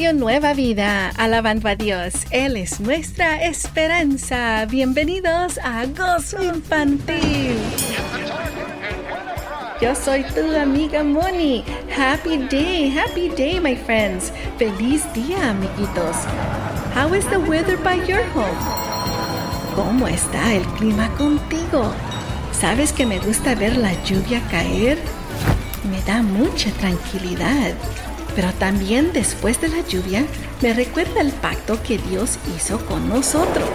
Radio Nueva Vida, alabando a Dios. Él es nuestra esperanza. Bienvenidos a Gozo Infantil. Yo soy tu amiga Moni. Happy day, happy day, my friends. Feliz día, amiguitos. How is the weather by your home? ¿Cómo está el clima contigo? ¿Sabes que me gusta ver la lluvia caer? Me da mucha tranquilidad. Pero también después de la lluvia me recuerda el pacto que Dios hizo con nosotros.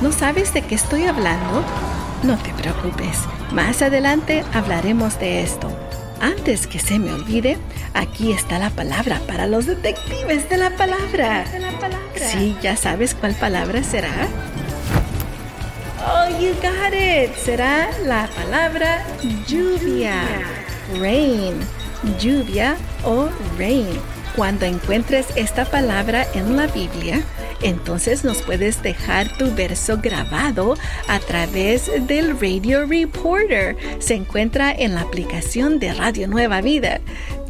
¿No sabes de qué estoy hablando? No te preocupes, más adelante hablaremos de esto. Antes que se me olvide, aquí está la palabra para los detectives de la palabra. Sí, ya sabes cuál palabra será. Oh, you got it. Será la palabra lluvia. Rain lluvia o rain. Cuando encuentres esta palabra en la Biblia, entonces nos puedes dejar tu verso grabado a través del Radio Reporter. Se encuentra en la aplicación de Radio Nueva Vida.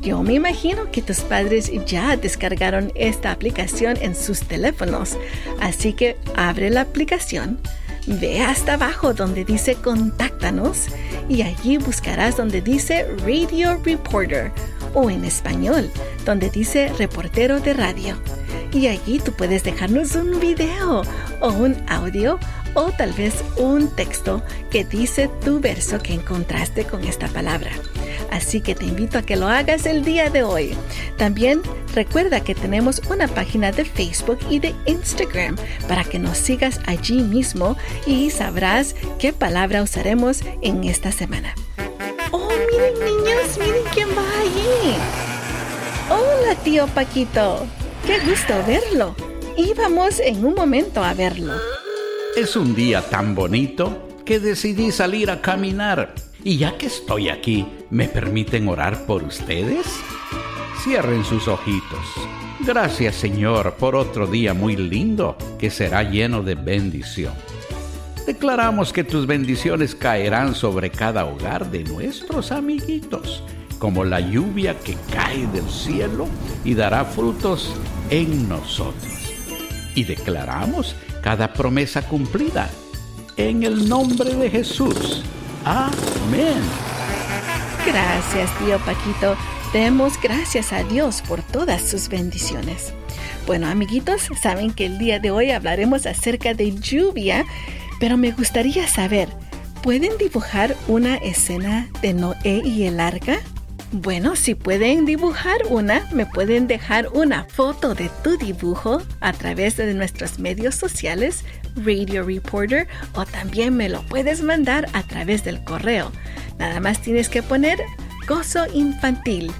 Yo me imagino que tus padres ya descargaron esta aplicación en sus teléfonos, así que abre la aplicación Ve hasta abajo donde dice Contáctanos y allí buscarás donde dice Radio Reporter o en español donde dice Reportero de Radio. Y allí tú puedes dejarnos un video o un audio o tal vez un texto que dice tu verso que encontraste con esta palabra. Así que te invito a que lo hagas el día de hoy. También recuerda que tenemos una página de Facebook y de Instagram para que nos sigas allí mismo y sabrás qué palabra usaremos en esta semana. Oh, miren niños, miren quién va allí. Hola, tío Paquito. Qué gusto verlo. Íbamos en un momento a verlo. Es un día tan bonito que decidí salir a caminar. Y ya que estoy aquí, ¿me permiten orar por ustedes? Cierren sus ojitos. Gracias Señor por otro día muy lindo que será lleno de bendición. Declaramos que tus bendiciones caerán sobre cada hogar de nuestros amiguitos, como la lluvia que cae del cielo y dará frutos en nosotros. Y declaramos cada promesa cumplida. En el nombre de Jesús. Amén. Gracias, tío Paquito. Demos gracias a Dios por todas sus bendiciones. Bueno, amiguitos, saben que el día de hoy hablaremos acerca de lluvia, pero me gustaría saber, ¿pueden dibujar una escena de Noé y el arca? Bueno, si pueden dibujar una, me pueden dejar una foto de tu dibujo a través de nuestros medios sociales, Radio Reporter, o también me lo puedes mandar a través del correo. Nada más tienes que poner Gozo Infantil,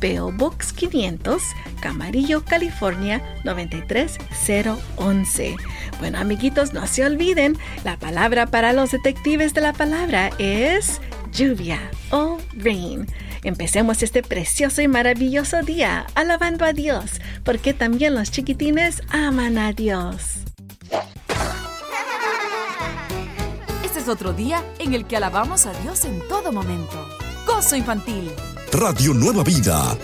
PO Box 500, Camarillo, California 93011. Bueno, amiguitos, no se olviden, la palabra para los detectives de la palabra es lluvia o rain. Empecemos este precioso y maravilloso día alabando a Dios, porque también los chiquitines aman a Dios. Este es otro día en el que alabamos a Dios en todo momento. Gozo infantil. Radio Nueva Vida.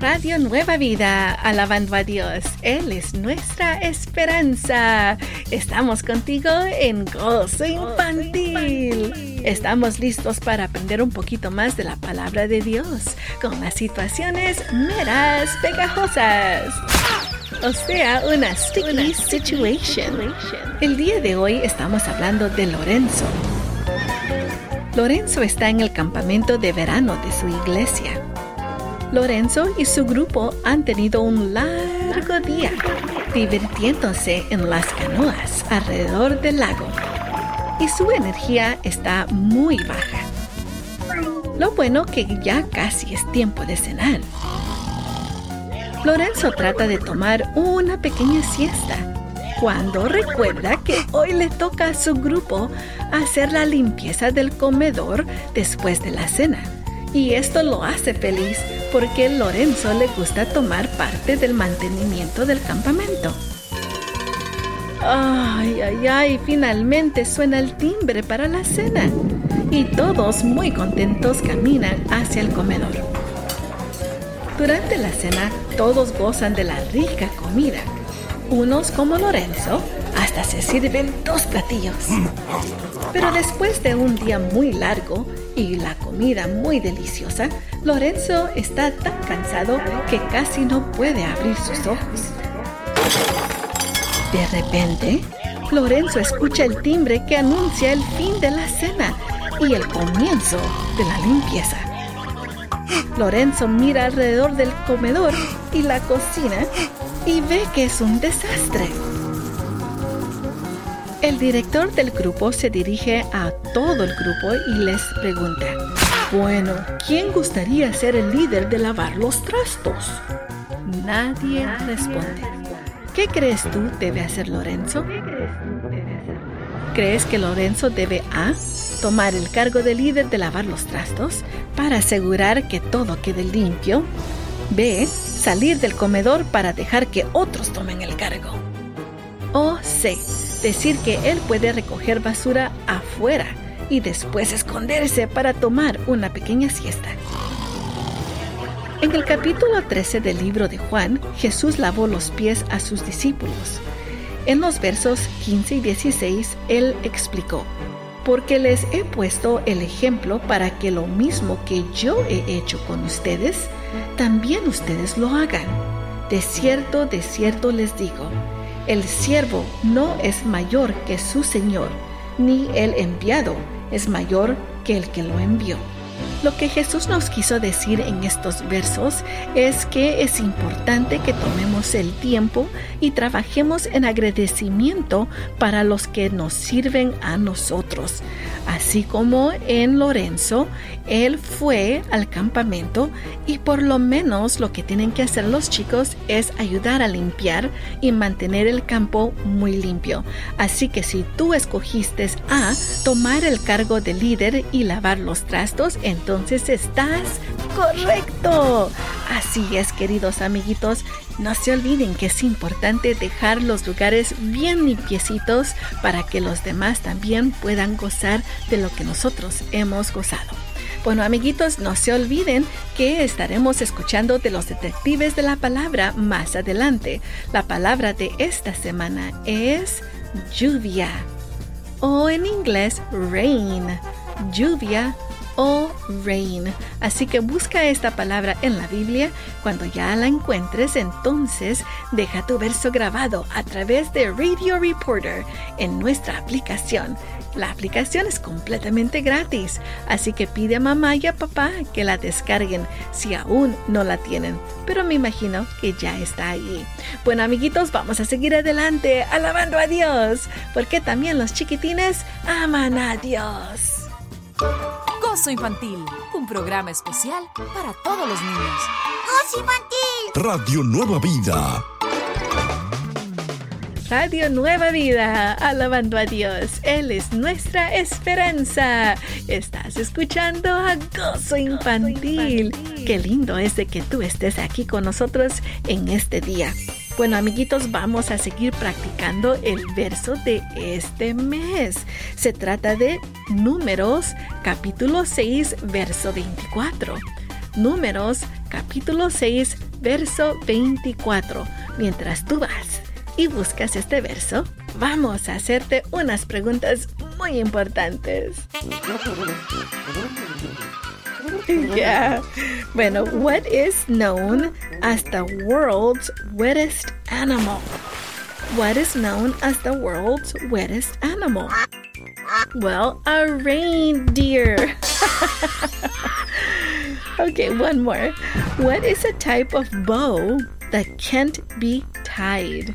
Radio Nueva Vida, alabando a Dios. Él es nuestra esperanza. Estamos contigo en Gozo Infantil. Estamos listos para aprender un poquito más de la palabra de Dios con las situaciones meras pegajosas. O sea, una sticky situation. El día de hoy estamos hablando de Lorenzo. Lorenzo está en el campamento de verano de su iglesia. Lorenzo y su grupo han tenido un largo día divirtiéndose en las canoas alrededor del lago y su energía está muy baja. Lo bueno que ya casi es tiempo de cenar. Lorenzo trata de tomar una pequeña siesta cuando recuerda que hoy le toca a su grupo hacer la limpieza del comedor después de la cena. Y esto lo hace feliz porque Lorenzo le gusta tomar parte del mantenimiento del campamento. Ay, ay, ay, finalmente suena el timbre para la cena y todos muy contentos caminan hacia el comedor. Durante la cena todos gozan de la rica comida. Unos como Lorenzo hasta se sirven dos platillos. Pero después de un día muy largo y la comida muy deliciosa, Lorenzo está tan cansado que casi no puede abrir sus ojos. De repente, Lorenzo escucha el timbre que anuncia el fin de la cena y el comienzo de la limpieza. Lorenzo mira alrededor del comedor y la cocina y ve que es un desastre. El director del grupo se dirige a todo el grupo y les pregunta, bueno, ¿quién gustaría ser el líder de lavar los trastos? Nadie responde. ¿Qué crees tú debe hacer Lorenzo? ¿Crees que Lorenzo debe A. tomar el cargo de líder de lavar los trastos para asegurar que todo quede limpio? B. salir del comedor para dejar que otros tomen el cargo. O C. decir que él puede recoger basura afuera y después esconderse para tomar una pequeña siesta. En el capítulo 13 del libro de Juan, Jesús lavó los pies a sus discípulos. En los versos 15 y 16, Él explicó, porque les he puesto el ejemplo para que lo mismo que yo he hecho con ustedes, también ustedes lo hagan. De cierto, de cierto les digo, el siervo no es mayor que su Señor, ni el enviado es mayor que el que lo envió. Lo que Jesús nos quiso decir en estos versos es que es importante que tomemos el tiempo y trabajemos en agradecimiento para los que nos sirven a nosotros. Así como en Lorenzo, él fue al campamento y por lo menos lo que tienen que hacer los chicos es ayudar a limpiar y mantener el campo muy limpio. Así que si tú escogiste a tomar el cargo de líder y lavar los trastos, entonces estás correcto. Así es, queridos amiguitos, no se olviden que es importante dejar los lugares bien limpiecitos para que los demás también puedan gozar de lo que nosotros hemos gozado. Bueno, amiguitos, no se olviden que estaremos escuchando de los detectives de la palabra más adelante. La palabra de esta semana es lluvia o en inglés rain. Lluvia o rain. Así que busca esta palabra en la Biblia. Cuando ya la encuentres, entonces deja tu verso grabado a través de Radio Reporter en nuestra aplicación. La aplicación es completamente gratis, así que pide a mamá y a papá que la descarguen si aún no la tienen, pero me imagino que ya está ahí. Bueno amiguitos, vamos a seguir adelante alabando a Dios, porque también los chiquitines aman a Dios. Gozo Infantil, un programa especial para todos los niños. ¡Gozo Infantil! Radio Nueva Vida. Radio Nueva Vida, alabando a Dios. Él es nuestra esperanza. Estás escuchando a Gozo Infantil. Qué lindo es de que tú estés aquí con nosotros en este día. Bueno, amiguitos, vamos a seguir practicando el verso de este mes. Se trata de Números, capítulo 6, verso 24. Números, capítulo 6, verso 24. Mientras tú vas y buscas este verso, vamos a hacerte unas preguntas muy importantes. Yeah. Bueno, what is known as the world's wettest animal? What is known as the world's wettest animal? Well, a reindeer. okay, one more. What is a type of bow that can't be tied?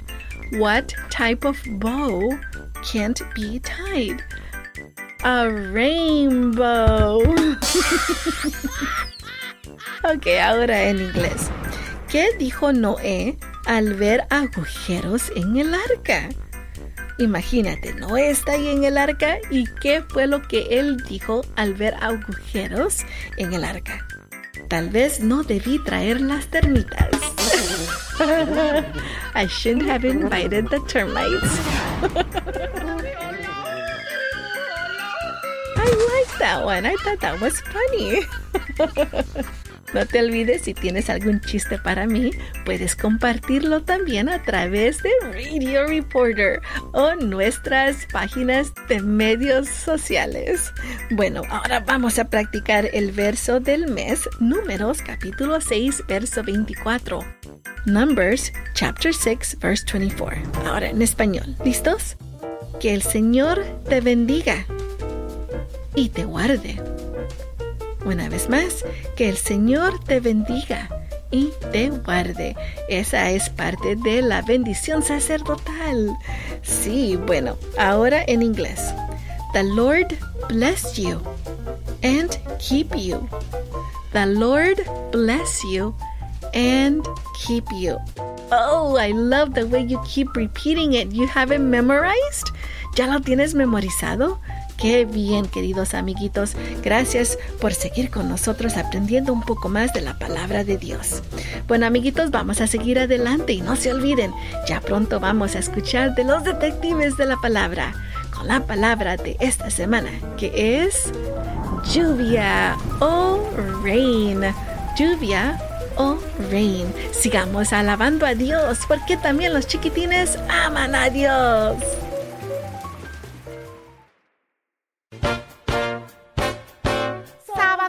What type of bow can't be tied? A rainbow. ok, ahora en inglés. ¿Qué dijo Noé al ver agujeros en el arca? Imagínate, Noé está ahí en el arca y qué fue lo que él dijo al ver agujeros en el arca. Tal vez no debí traer las termitas. I shouldn't have invited the termites. I like that one. I thought that was funny. No te olvides, si tienes algún chiste para mí, puedes compartirlo también a través de Radio Reporter o nuestras páginas de medios sociales. Bueno, ahora vamos a practicar el verso del mes, Números capítulo 6, verso 24. Numbers, chapter 6, verse 24. Ahora en español. ¿Listos? Que el Señor te bendiga y te guarde una vez más, que el Señor te bendiga y te guarde. Esa es parte de la bendición sacerdotal. Sí, bueno, ahora en inglés. The Lord bless you and keep you. The Lord bless you and keep you. Oh, I love the way you keep repeating it. You have it memorized? ¿Ya lo tienes memorizado? Qué bien, queridos amiguitos. Gracias por seguir con nosotros aprendiendo un poco más de la palabra de Dios. Bueno, amiguitos, vamos a seguir adelante y no se olviden, ya pronto vamos a escuchar de los detectives de la palabra con la palabra de esta semana, que es lluvia o rain. Lluvia o rain. Sigamos alabando a Dios porque también los chiquitines aman a Dios.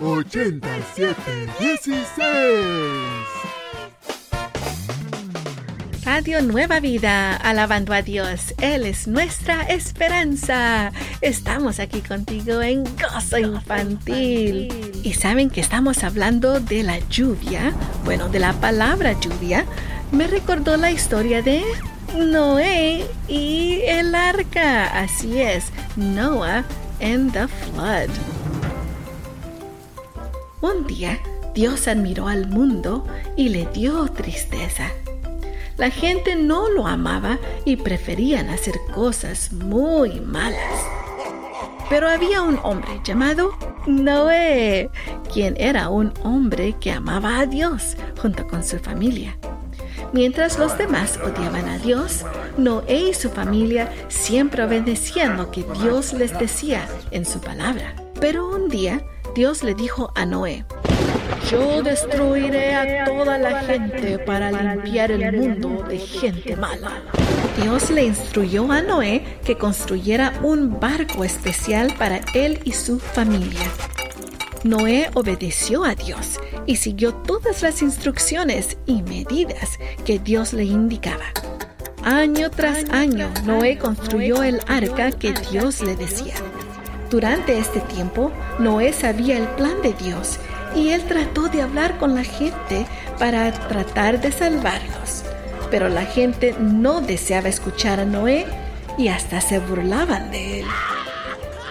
8716 Radio Nueva Vida, alabando a Dios. Él es nuestra esperanza. Estamos aquí contigo en Gozo Infantil. Y saben que estamos hablando de la lluvia, bueno, de la palabra lluvia. Me recordó la historia de Noé y el arca. Así es, Noah and the flood. Un día, Dios admiró al mundo y le dio tristeza la gente no lo amaba y preferían hacer cosas muy malas. Pero había un hombre llamado Noé, quien era un hombre que amaba a Dios junto con su familia. Mientras los demás odiaban a Dios, Noé y su familia siempre obedecían lo que Dios les decía en su palabra. Pero un día Dios le dijo a Noé, yo destruiré a toda la gente para limpiar el mundo de gente mala. Dios le instruyó a Noé que construyera un barco especial para él y su familia. Noé obedeció a Dios y siguió todas las instrucciones y medidas que Dios le indicaba. Año tras año, Noé construyó el arca que Dios le decía. Durante este tiempo, Noé sabía el plan de Dios y él trató de hablar con la gente para tratar de salvarlos. Pero la gente no deseaba escuchar a Noé y hasta se burlaban de él.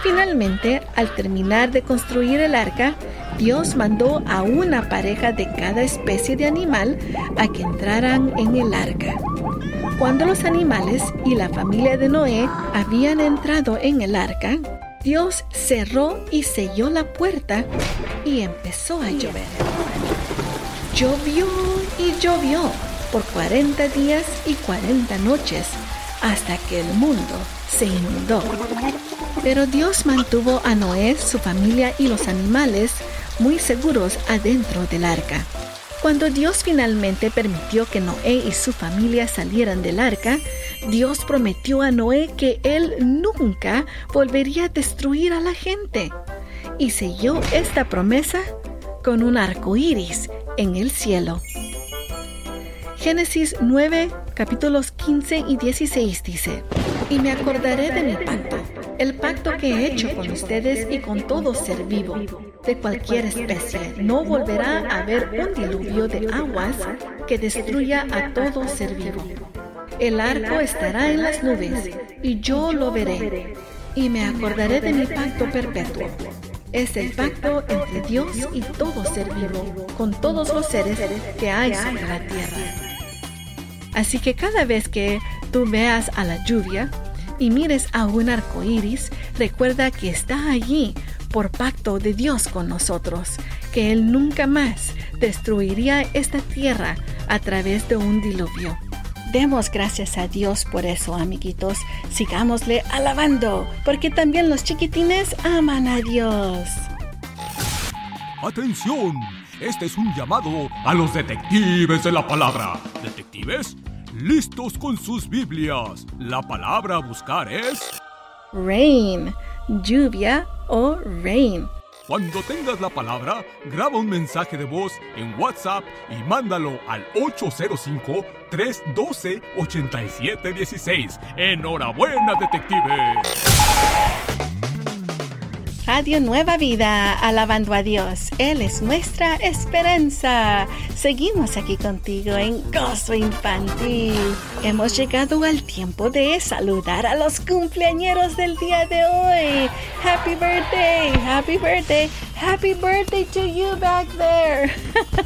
Finalmente, al terminar de construir el arca, Dios mandó a una pareja de cada especie de animal a que entraran en el arca. Cuando los animales y la familia de Noé habían entrado en el arca, Dios cerró y selló la puerta y empezó a llover. Llovió y llovió por 40 días y 40 noches hasta que el mundo se inundó. Pero Dios mantuvo a Noé, su familia y los animales muy seguros adentro del arca. Cuando Dios finalmente permitió que Noé y su familia salieran del arca, Dios prometió a Noé que él nunca volvería a destruir a la gente y selló esta promesa con un arco iris en el cielo. Génesis 9, capítulos 15 y 16 dice, Y me acordaré de mi pacto, el pacto que he hecho con ustedes y con todo ser vivo, de cualquier especie. No volverá a haber un diluvio de aguas que destruya a todo ser vivo. El arco estará en las nubes, y yo lo veré, y me acordaré de mi pacto perpetuo es el pacto entre Dios y todo ser vivo, con todos los seres que hay sobre la tierra. Así que cada vez que tú veas a la lluvia y mires a un arco iris, recuerda que está allí por pacto de Dios con nosotros, que Él nunca más destruiría esta tierra a través de un diluvio. Demos gracias a Dios por eso, amiguitos. Sigámosle alabando, porque también los chiquitines aman a Dios. ¡Atención! Este es un llamado a los detectives de la palabra. ¿Detectives? Listos con sus Biblias. La palabra a buscar es... Rain, lluvia o rain. Cuando tengas la palabra, graba un mensaje de voz en WhatsApp y mándalo al 805-312-8716. Enhorabuena, detective. Radio Nueva Vida, alabando a Dios. Él es nuestra esperanza. Seguimos aquí contigo en Gozo Infantil. Hemos llegado al tiempo de saludar a los cumpleañeros del día de hoy. Happy birthday, happy birthday, happy birthday to you back there.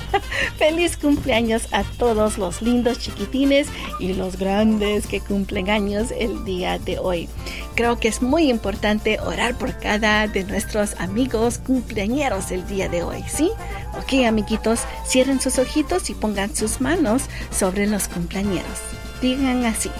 Feliz cumpleaños a todos los lindos chiquitines y los grandes que cumplen años el día de hoy. Creo que es muy importante orar por cada de nuestros amigos cumpleañeros el día de hoy, ¿sí? Ok, amiguitos, cierren sus ojitos y pongan sus manos sobre los cumpleañeros. Digan así,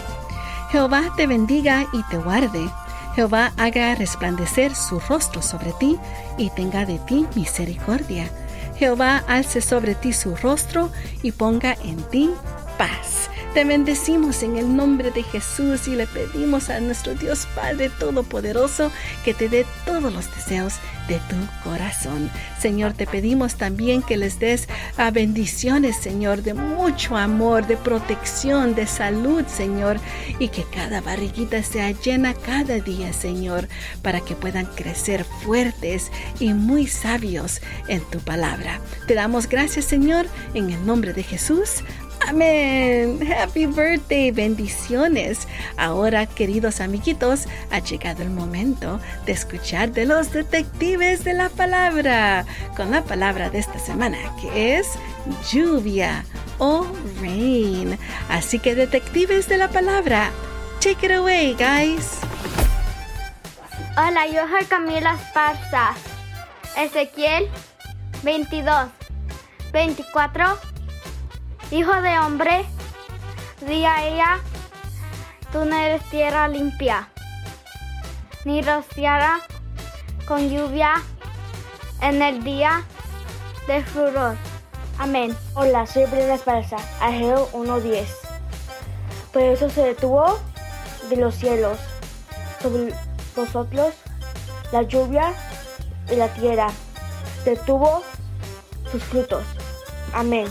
Jehová te bendiga y te guarde. Jehová haga resplandecer su rostro sobre ti y tenga de ti misericordia. Jehová alce sobre ti su rostro y ponga en ti paz. Te bendecimos en el nombre de Jesús y le pedimos a nuestro Dios Padre Todopoderoso que te dé todos los deseos de tu corazón. Señor, te pedimos también que les des bendiciones, Señor, de mucho amor, de protección, de salud, Señor, y que cada barriguita sea llena cada día, Señor, para que puedan crecer fuertes y muy sabios en tu palabra. Te damos gracias, Señor, en el nombre de Jesús. Amén. Happy birthday. Bendiciones. Ahora, queridos amiguitos, ha llegado el momento de escuchar de los detectives de la palabra con la palabra de esta semana, que es lluvia o rain. Así que, detectives de la palabra, take it away, guys. Hola, yo soy Camila Esparza. Ezequiel 22, 24 Hijo de hombre, di a ella, tú no eres tierra limpia, ni rociará con lluvia en el día de furor. Amén. Hola, soy Brenda Esparza, Ageo 1.10. Por eso se detuvo de los cielos sobre vosotros la lluvia y la tierra. Detuvo sus frutos. Amén.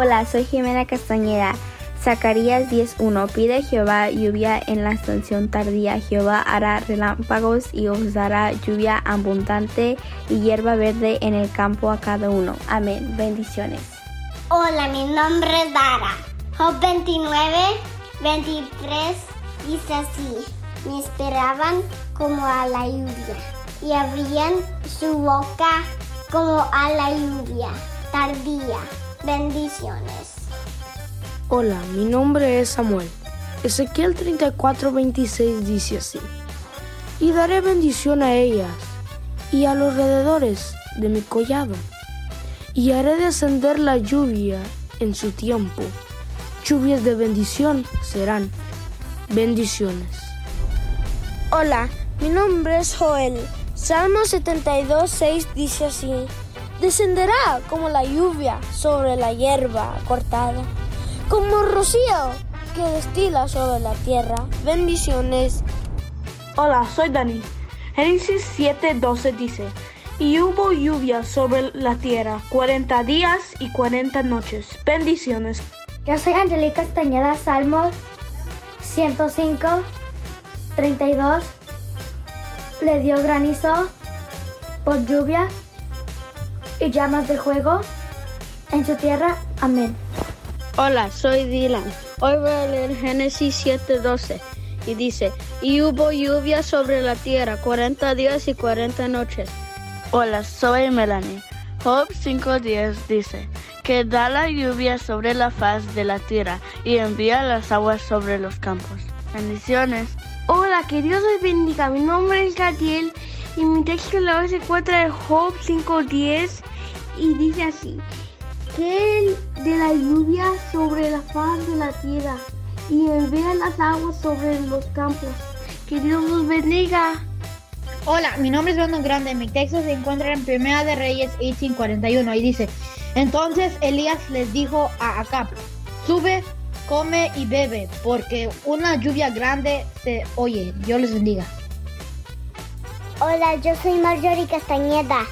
Hola, soy Jimena Castañeda. Zacarías 10.1 Pide Jehová lluvia en la estación tardía. Jehová hará relámpagos y os dará lluvia abundante y hierba verde en el campo a cada uno. Amén. Bendiciones. Hola, mi nombre es Dara. Job 29, 23 dice así. Me esperaban como a la lluvia y abrían su boca como a la lluvia tardía. Bendiciones. Hola, mi nombre es Samuel. Ezequiel 34:26 dice así. Y daré bendición a ellas y a los alrededores de mi collado. Y haré descender la lluvia en su tiempo. Lluvias de bendición serán. Bendiciones. Hola, mi nombre es Joel. Salmo 72:6 dice así descenderá como la lluvia sobre la hierba cortada, como rocío que destila sobre la tierra. Bendiciones. Hola, soy Dani. Génesis 7:12 dice, y hubo lluvia sobre la tierra cuarenta días y cuarenta noches. Bendiciones. Yo soy Angelica Castañeda, Salmos 105, 32. Le dio granizo por lluvia y llamas de juego en su tierra. Amén. Hola, soy Dylan. Hoy voy a leer Génesis 7:12 y dice, y hubo lluvia sobre la tierra 40 días y 40 noches. Hola, soy Melanie. Job 5:10 dice, que da la lluvia sobre la faz de la tierra y envía las aguas sobre los campos. Bendiciones. Hola, que Dios les bendiga. Mi nombre es Gadiel y mi texto la se encuentra en Job 5:10 y dice así, que de la lluvia sobre la faz de la tierra y envía las aguas sobre los campos. Que Dios los bendiga. Hola, mi nombre es Brandon Grande. Mi texto se encuentra en Primera de Reyes 18:41 y dice: Entonces Elías les dijo a Acab: Sube, come y bebe, porque una lluvia grande se oye. Dios les bendiga. Hola, yo soy Marjorie Castañeda.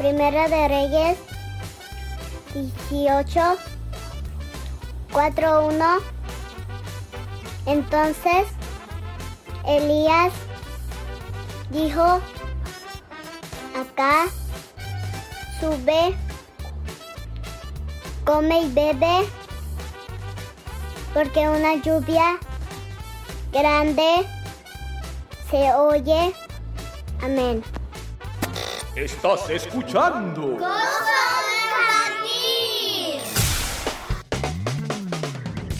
Primera de Reyes 18 4-1. Entonces Elías dijo, acá sube, come y bebe, porque una lluvia grande se oye. Amén. Estás escuchando.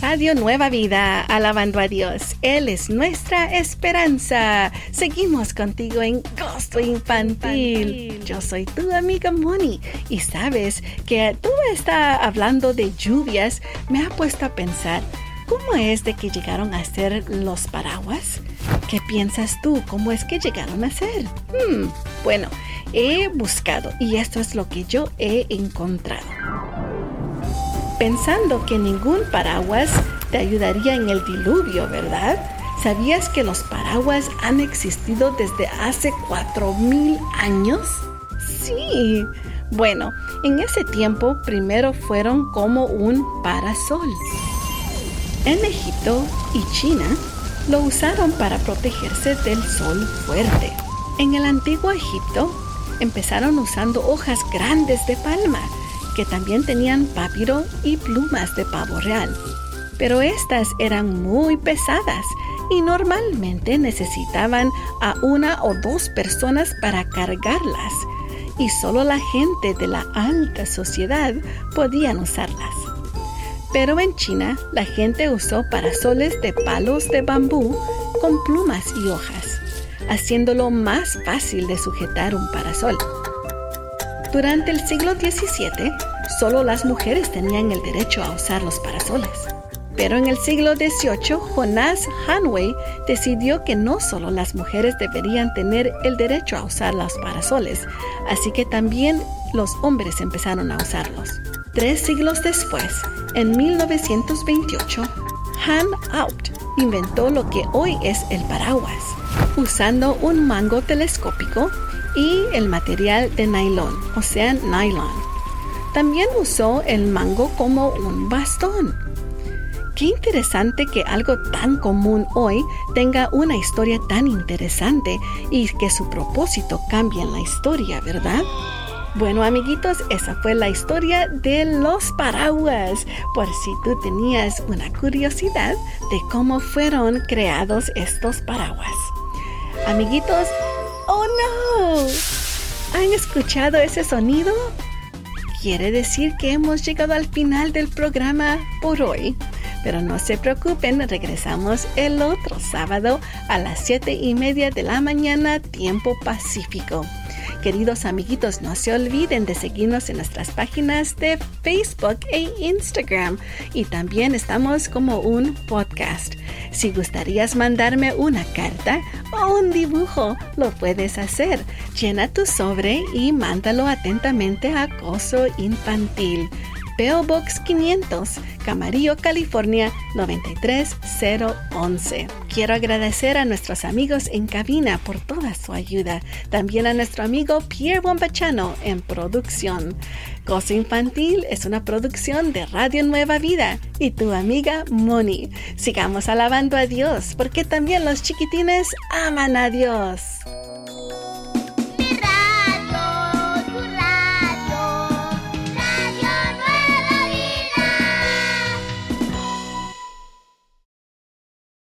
Radio Nueva Vida, alabando a Dios. Él es nuestra esperanza. Seguimos contigo en Gozo Infantil. Yo soy tu amiga Moni y sabes que tú está hablando de lluvias me ha puesto a pensar, ¿cómo es de que llegaron a ser los paraguas? ¿Qué piensas tú? ¿Cómo es que llegaron a ser? Hmm, bueno, he buscado y esto es lo que yo he encontrado pensando que ningún paraguas te ayudaría en el diluvio, ¿verdad? ¿Sabías que los paraguas han existido desde hace 4.000 años? Sí. Bueno, en ese tiempo primero fueron como un parasol. En Egipto y China lo usaron para protegerse del sol fuerte. En el antiguo Egipto empezaron usando hojas grandes de palma que también tenían papiro y plumas de pavo real. Pero estas eran muy pesadas y normalmente necesitaban a una o dos personas para cargarlas y solo la gente de la alta sociedad podían usarlas. Pero en China la gente usó parasoles de palos de bambú con plumas y hojas, haciéndolo más fácil de sujetar un parasol. Durante el siglo XVII, solo las mujeres tenían el derecho a usar los parasoles. Pero en el siglo XVIII, Jonás Hanway decidió que no solo las mujeres deberían tener el derecho a usar los parasoles, así que también los hombres empezaron a usarlos. Tres siglos después, en 1928, Han Out inventó lo que hoy es el paraguas, usando un mango telescópico y el material de nylon, o sea, nylon. También usó el mango como un bastón. Qué interesante que algo tan común hoy tenga una historia tan interesante y que su propósito cambie en la historia, ¿verdad? Bueno, amiguitos, esa fue la historia de los paraguas, por si tú tenías una curiosidad de cómo fueron creados estos paraguas. Amiguitos, ¡Oh no! ¿Han escuchado ese sonido? Quiere decir que hemos llegado al final del programa por hoy. Pero no se preocupen, regresamos el otro sábado a las 7 y media de la mañana, tiempo pacífico. Queridos amiguitos, no se olviden de seguirnos en nuestras páginas de Facebook e Instagram y también estamos como un podcast. Si gustarías mandarme una carta o un dibujo, lo puedes hacer. Llena tu sobre y mándalo atentamente a Gozo Infantil. PO Box 500, Camarillo, California 93011. Quiero agradecer a nuestros amigos en cabina por toda su ayuda. También a nuestro amigo Pierre Bombachano en producción. Gozo Infantil es una producción de Radio Nueva Vida y tu amiga Moni. Sigamos alabando a Dios porque también los chiquitines aman a Dios.